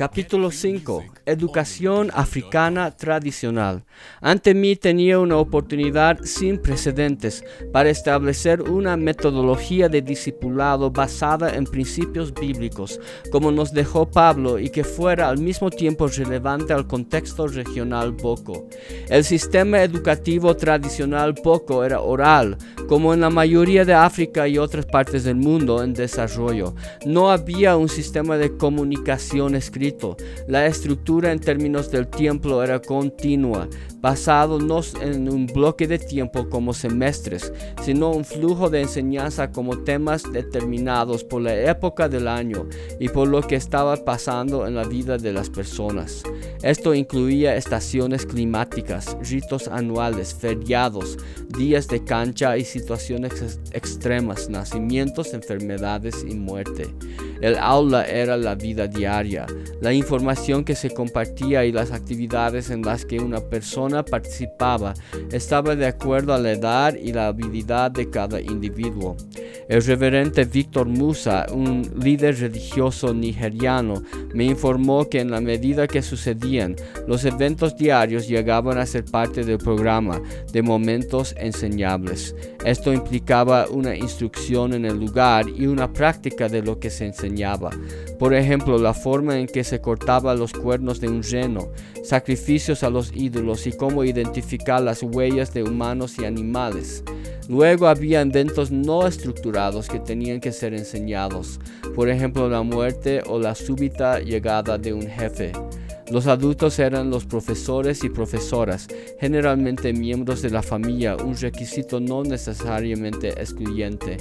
Capítulo 5. Educación africana tradicional. Ante mí tenía una oportunidad sin precedentes para establecer una metodología de discipulado basada en principios bíblicos, como nos dejó Pablo, y que fuera al mismo tiempo relevante al contexto regional Boko. El sistema educativo tradicional Boko era oral, como en la mayoría de África y otras partes del mundo en desarrollo. No había un sistema de comunicación La estructura en términos del tiempo era continua, basado no en un bloque de tiempo como semestres, sino un flujo de enseñanza como temas determinados por la época del año y por lo que estaba pasando en la vida de las personas. Esto incluía estaciones climáticas, ritos anuales, feriados, días de cancha y situaciones extremas, nacimientos, enfermedades y muerte. El aula era la vida diaria, la información que se compartía y las actividades en las que una persona participaba estaba de acuerdo a la edad y la habilidad de cada individuo. El reverente Víctor Musa, un líder religioso nigeriano, me informó que en la medida que sucedían, los eventos diarios llegaban a ser parte del programa de momentos enseñables. Esto implicaba una instrucción en el lugar y una práctica de lo que se enseñaba. Por ejemplo, la forma en que se cortaba los cuernos de un reno, sacrificios a los ídolos y cómo identificar las huellas de humanos y animales. Luego había eventos no estructurados que tenían que ser enseñados, por ejemplo la muerte o la súbita llegada de un jefe. Los adultos eran los profesores y profesoras, generalmente miembros de la familia, un requisito no necesariamente excluyente.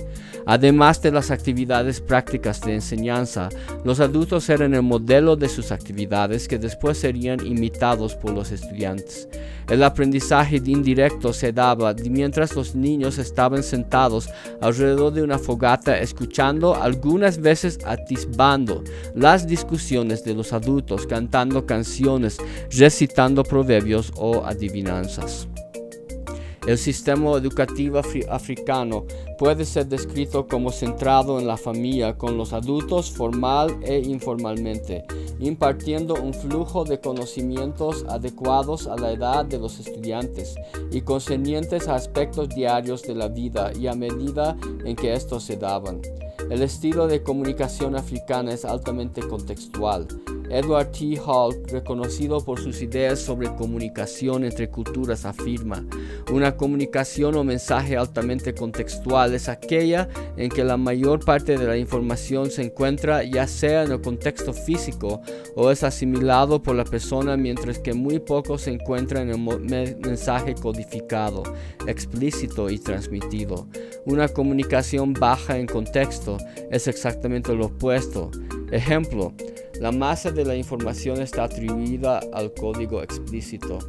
Además de las actividades prácticas de enseñanza, los adultos eran el modelo de sus actividades que después serían imitados por los estudiantes. El aprendizaje indirecto se daba mientras los niños estaban sentados alrededor de una fogata escuchando, algunas veces atisbando las discusiones de los adultos, cantando canciones, recitando proverbios o adivinanzas. El sistema educativo africano puede ser descrito como centrado en la familia con los adultos formal e informalmente, impartiendo un flujo de conocimientos adecuados a la edad de los estudiantes y concernientes a aspectos diarios de la vida y a medida en que estos se daban. El estilo de comunicación africana es altamente contextual. Edward T. Hall, reconocido por sus ideas sobre comunicación entre culturas, afirma, una comunicación o mensaje altamente contextual es aquella en que la mayor parte de la información se encuentra ya sea en el contexto físico o es asimilado por la persona mientras que muy poco se encuentra en el mensaje codificado, explícito y transmitido. Una comunicación baja en contexto es exactamente lo opuesto. Ejemplo, la masa de la información está atribuida al código explícito.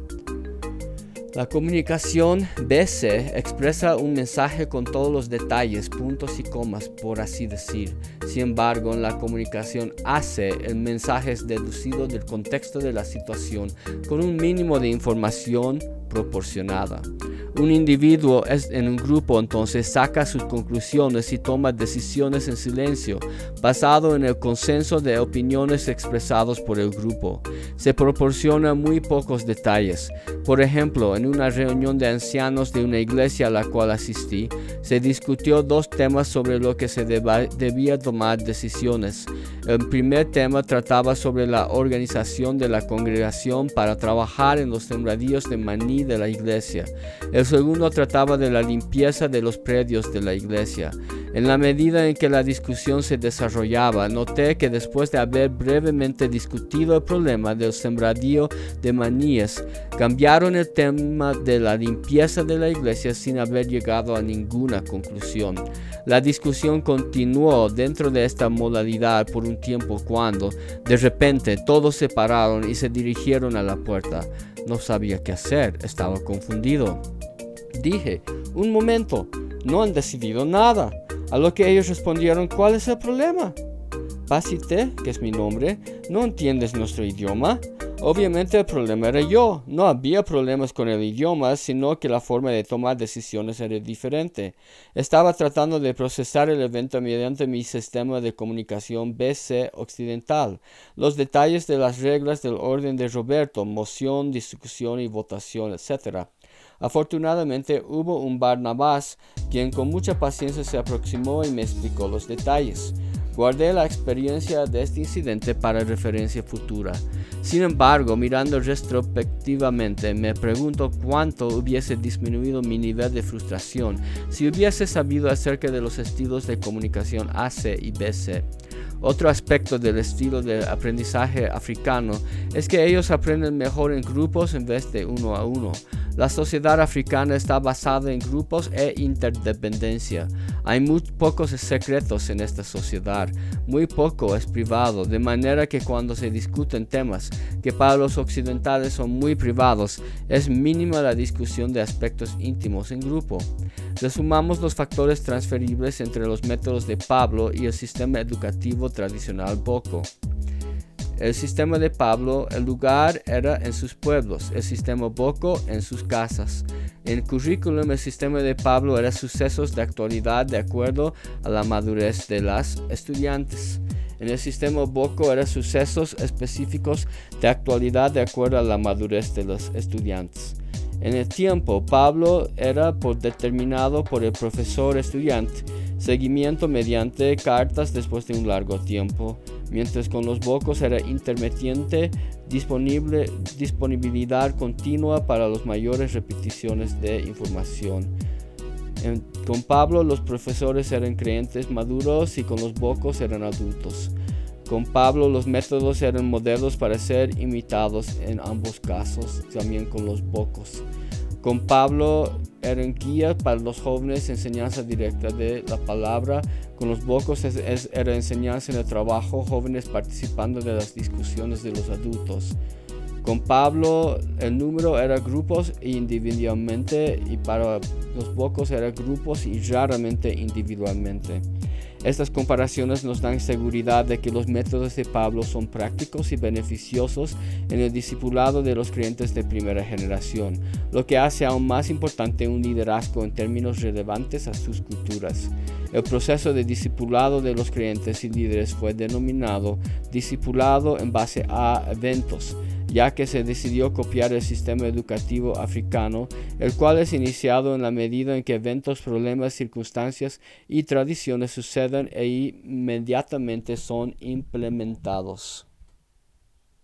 La comunicación BC expresa un mensaje con todos los detalles, puntos y comas, por así decir. Sin embargo, en la comunicación AC, el mensaje es deducido del contexto de la situación con un mínimo de información proporcionada. Un individuo en un grupo entonces saca sus conclusiones y toma decisiones en silencio, basado en el consenso de opiniones expresados por el grupo. Se proporciona muy pocos detalles. Por ejemplo, en una reunión de ancianos de una iglesia a la cual asistí, se discutió dos temas sobre lo que se debía tomar decisiones. El primer tema trataba sobre la organización de la congregación para trabajar en los sembradíos de maní de la iglesia. El segundo trataba de la limpieza de los predios de la iglesia. En la medida en que la discusión se desarrollaba, noté que después de haber brevemente discutido el problema del sembradío de maníes, cambiaron el tema de la limpieza de la iglesia sin haber llegado a ninguna conclusión. La discusión continuó dentro de esta modalidad por un tiempo cuando, de repente, todos se pararon y se dirigieron a la puerta. No sabía qué hacer, estaba confundido. Dije, un momento, no han decidido nada. A lo que ellos respondieron, ¿cuál es el problema? Basite, que es mi nombre, ¿no entiendes nuestro idioma? Obviamente el problema era yo. No había problemas con el idioma, sino que la forma de tomar decisiones era diferente. Estaba tratando de procesar el evento mediante mi sistema de comunicación BC occidental. Los detalles de las reglas del orden de Roberto, moción, discusión y votación, etc. Afortunadamente hubo un Barnabás quien con mucha paciencia se aproximó y me explicó los detalles. Guardé la experiencia de este incidente para referencia futura. Sin embargo, mirando retrospectivamente, me pregunto cuánto hubiese disminuido mi nivel de frustración si hubiese sabido acerca de los estilos de comunicación AC y BC. Otro aspecto del estilo de aprendizaje africano es que ellos aprenden mejor en grupos en vez de uno a uno. La sociedad africana está basada en grupos e interdependencia. Hay muy pocos secretos en esta sociedad, muy poco es privado, de manera que cuando se discuten temas que para los occidentales son muy privados, es mínima la discusión de aspectos íntimos en grupo. Resumamos los factores transferibles entre los métodos de Pablo y el sistema educativo tradicional Boko. El sistema de Pablo, el lugar era en sus pueblos, el sistema Boko en sus casas. En el currículum, el sistema de Pablo era sucesos de actualidad de acuerdo a la madurez de las estudiantes. En el sistema Boko era sucesos específicos de actualidad de acuerdo a la madurez de los estudiantes. En el tiempo, Pablo era por determinado por el profesor estudiante, seguimiento mediante cartas después de un largo tiempo, mientras con los bocos era intermitente disponibilidad continua para las mayores repeticiones de información. con Pablo los profesores eran creyentes maduros y con los bocos eran adultos. Con Pablo los métodos eran modelos para ser imitados en ambos casos, también con los bocos. Con Pablo eran guías para los jóvenes, enseñanza directa de la palabra. Con los bocos era enseñanza en el trabajo, jóvenes participando de las discusiones de los adultos. Con Pablo el número era grupos e individualmente y para los bocos era grupos y raramente individualmente. Estas comparaciones nos dan seguridad de que los métodos de Pablo son prácticos y beneficiosos en el discipulado de los creyentes de primera generación, lo que hace aún más importante un liderazgo en términos relevantes a sus culturas. El proceso de discipulado de los creyentes y líderes fue denominado discipulado en base a eventos ya que se decidió copiar el sistema educativo africano, el cual es iniciado en la medida en que eventos, problemas, circunstancias y tradiciones suceden e inmediatamente son implementados.